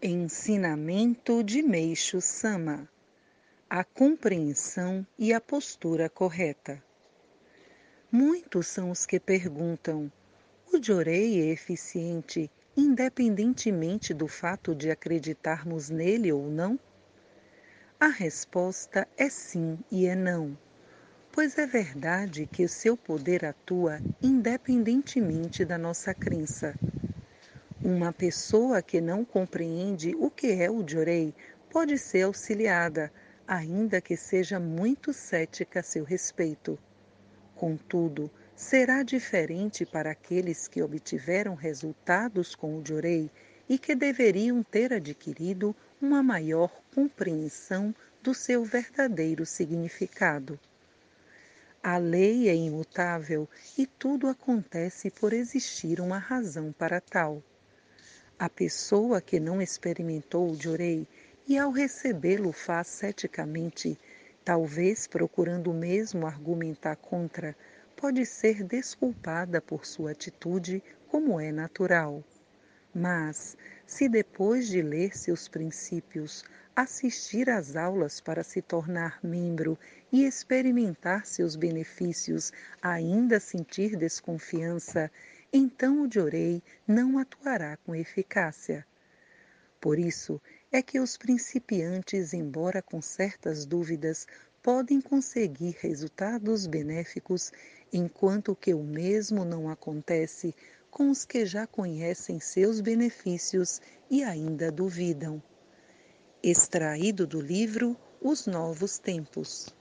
Ensinamento de Meixo Sama A compreensão e a postura correta. Muitos são os que perguntam: o Jorei é eficiente independentemente do fato de acreditarmos nele ou não? A resposta é sim e é não, pois é verdade que seu poder atua independentemente da nossa crença. Uma pessoa que não compreende o que é o Jorei pode ser auxiliada, ainda que seja muito cética a seu respeito. Contudo, será diferente para aqueles que obtiveram resultados com o Jorei e que deveriam ter adquirido uma maior compreensão do seu verdadeiro significado. A lei é imutável e tudo acontece por existir uma razão para tal. A pessoa que não experimentou o Jorei e ao recebê-lo faz ceticamente, talvez procurando mesmo argumentar contra, pode ser desculpada por sua atitude, como é natural. Mas, se depois de ler seus princípios, assistir às aulas para se tornar membro e experimentar seus benefícios, ainda sentir desconfiança, então o Jorei não atuará com eficácia. Por isso é que os principiantes, embora com certas dúvidas, podem conseguir resultados benéficos, enquanto que o mesmo não acontece com os que já conhecem seus benefícios e ainda duvidam. Extraído do livro Os Novos Tempos.